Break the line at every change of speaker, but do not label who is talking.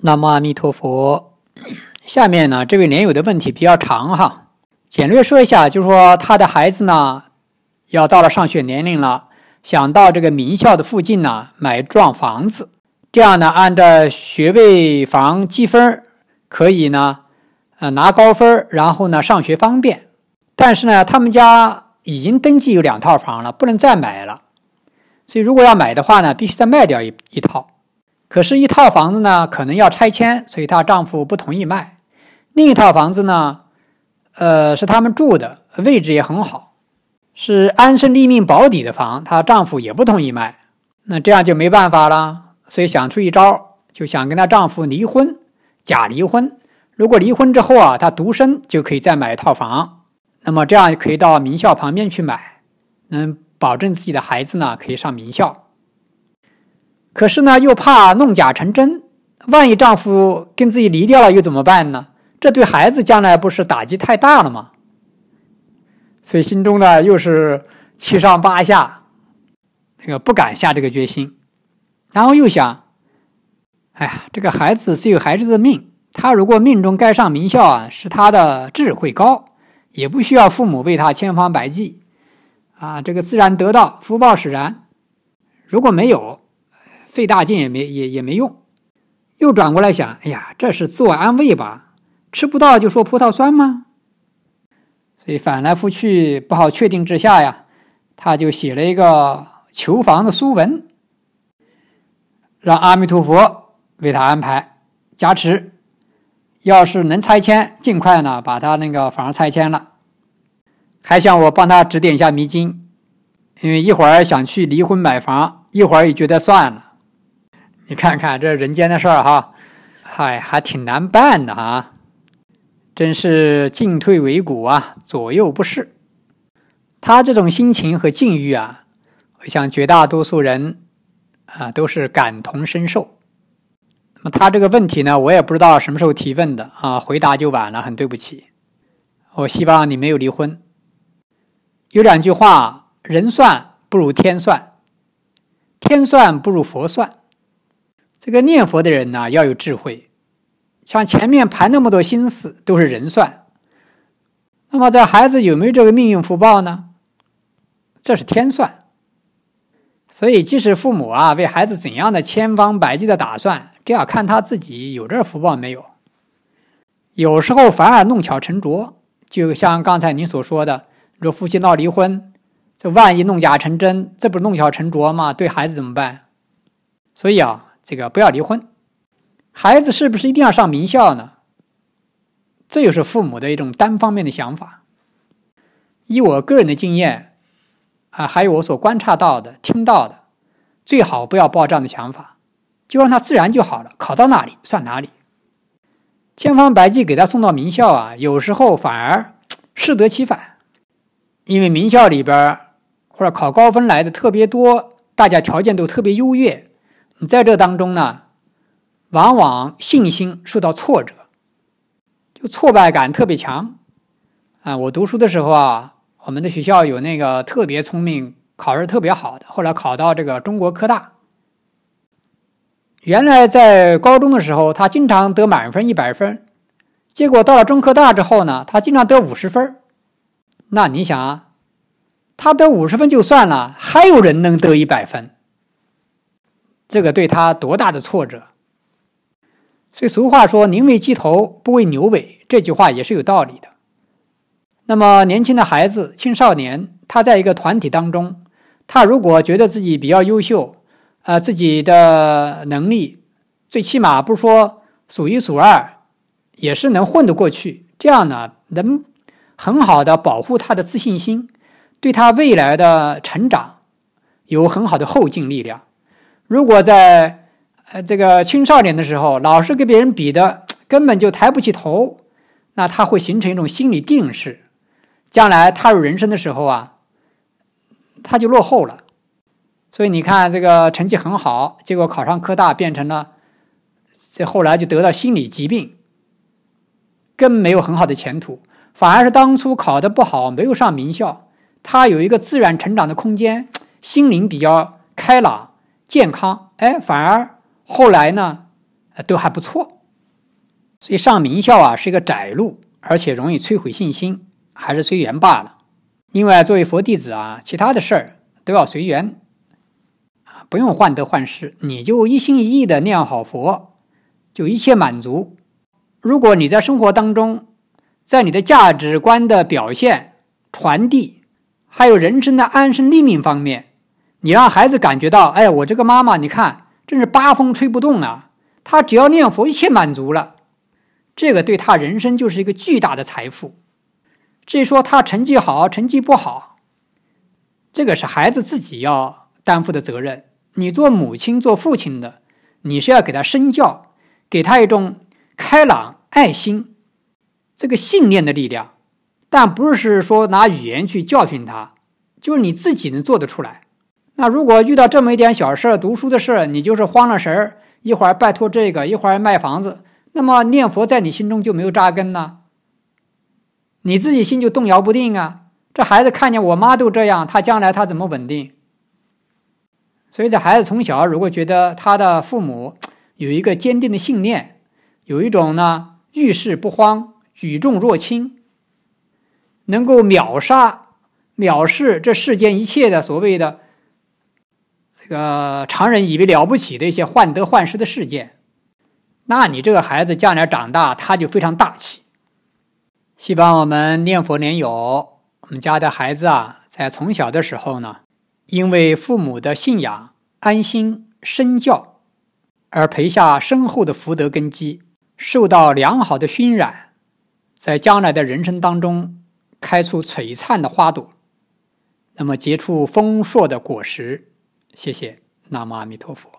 南无阿弥陀佛。下面呢，这位莲友的问题比较长哈，简略说一下，就是说他的孩子呢，要到了上学年龄了，想到这个名校的附近呢买幢房子，这样呢按照学位房积分可以呢，呃拿高分，然后呢上学方便。但是呢，他们家已经登记有两套房了，不能再买了，所以如果要买的话呢，必须再卖掉一一套。可是，一套房子呢，可能要拆迁，所以她丈夫不同意卖。另一套房子呢，呃，是他们住的，位置也很好，是安身立命保底的房，她丈夫也不同意卖。那这样就没办法了，所以想出一招，就想跟她丈夫离婚，假离婚。如果离婚之后啊，她独身就可以再买一套房，那么这样可以到名校旁边去买，能保证自己的孩子呢可以上名校。可是呢，又怕弄假成真，万一丈夫跟自己离掉了，又怎么办呢？这对孩子将来不是打击太大了吗？所以心中呢，又是七上八下，那个不敢下这个决心。然后又想，哎呀，这个孩子自有孩子的命，他如果命中该上名校啊，是他的智慧高，也不需要父母为他千方百计，啊，这个自然得到，福报使然。如果没有，费大劲也没也也没用，又转过来想，哎呀，这是自我安慰吧？吃不到就说葡萄酸吗？所以反来覆去不好确定之下呀，他就写了一个求房的书文，让阿弥陀佛为他安排加持。要是能拆迁，尽快呢把他那个房拆迁了，还想我帮他指点一下迷津，因为一会儿想去离婚买房，一会儿也觉得算了。你看看这人间的事儿哈，嗨，还挺难办的啊！真是进退维谷啊，左右不是。他这种心情和境遇啊，我想绝大多数人啊都是感同身受。那么他这个问题呢，我也不知道什么时候提问的啊，回答就晚了，很对不起。我希望你没有离婚。有两句话：人算不如天算，天算不如佛算。这个念佛的人呢，要有智慧。像前面盘那么多心思，都是人算。那么，在孩子有没有这个命运福报呢？这是天算。所以，即使父母啊为孩子怎样的千方百计的打算，这要看他自己有这福报没有。有时候反而弄巧成拙，就像刚才您所说的，若夫妻闹离婚，这万一弄假成真，这不是弄巧成拙吗？对孩子怎么办？所以啊。这个不要离婚，孩子是不是一定要上名校呢？这又是父母的一种单方面的想法。以我个人的经验啊，还有我所观察到的、听到的，最好不要抱这样的想法，就让他自然就好了，考到哪里算哪里。千方百计给他送到名校啊，有时候反而 适得其反，因为名校里边或者考高分来的特别多，大家条件都特别优越。你在这当中呢，往往信心受到挫折，就挫败感特别强。啊，我读书的时候啊，我们的学校有那个特别聪明、考试特别好的，后来考到这个中国科大。原来在高中的时候，他经常得满分一百分，结果到了中科大之后呢，他经常得五十分。那你想啊，他得五十分就算了，还有人能得一百分。这个对他多大的挫折？所以俗话说“宁为鸡头，不为牛尾”，这句话也是有道理的。那么年轻的孩子、青少年，他在一个团体当中，他如果觉得自己比较优秀，啊，自己的能力最起码不说数一数二，也是能混得过去。这样呢，能很好的保护他的自信心，对他未来的成长有很好的后劲力量。如果在呃这个青少年的时候，老是跟别人比的，根本就抬不起头，那他会形成一种心理定势，将来踏入人生的时候啊，他就落后了。所以你看，这个成绩很好，结果考上科大变成了，这后来就得到心理疾病，更没有很好的前途。反而是当初考的不好，没有上名校，他有一个自然成长的空间，心灵比较开朗。健康，哎，反而后来呢，都还不错。所以上名校啊是一个窄路，而且容易摧毁信心，还是随缘罢了。另外，作为佛弟子啊，其他的事儿都要随缘啊，不用患得患失，你就一心一意的念好佛，就一切满足。如果你在生活当中，在你的价值观的表现、传递，还有人生的安身立命方面，你让孩子感觉到，哎，我这个妈妈，你看，真是八风吹不动啊！他只要念佛，一切满足了，这个对他人生就是一个巨大的财富。至于说他成绩好，成绩不好，这个是孩子自己要担负的责任。你做母亲、做父亲的，你是要给他身教，给他一种开朗、爱心。这个信念的力量，但不是说拿语言去教训他，就是你自己能做得出来。那如果遇到这么一点小事读书的事你就是慌了神儿，一会儿拜托这个，一会儿卖房子，那么念佛在你心中就没有扎根呢？你自己心就动摇不定啊！这孩子看见我妈都这样，他将来他怎么稳定？所以，这孩子从小如果觉得他的父母 有一个坚定的信念，有一种呢遇事不慌。举重若轻，能够秒杀、藐视这世间一切的所谓的这个常人以为了不起的一些患得患失的事件，那你这个孩子将来长大，他就非常大气。希望我们念佛莲友，我们家的孩子啊，在从小的时候呢，因为父母的信仰、安心、身教，而培下深厚的福德根基，受到良好的熏染。在将来的人生当中，开出璀璨的花朵，那么结出丰硕的果实。谢谢，南无阿弥陀佛。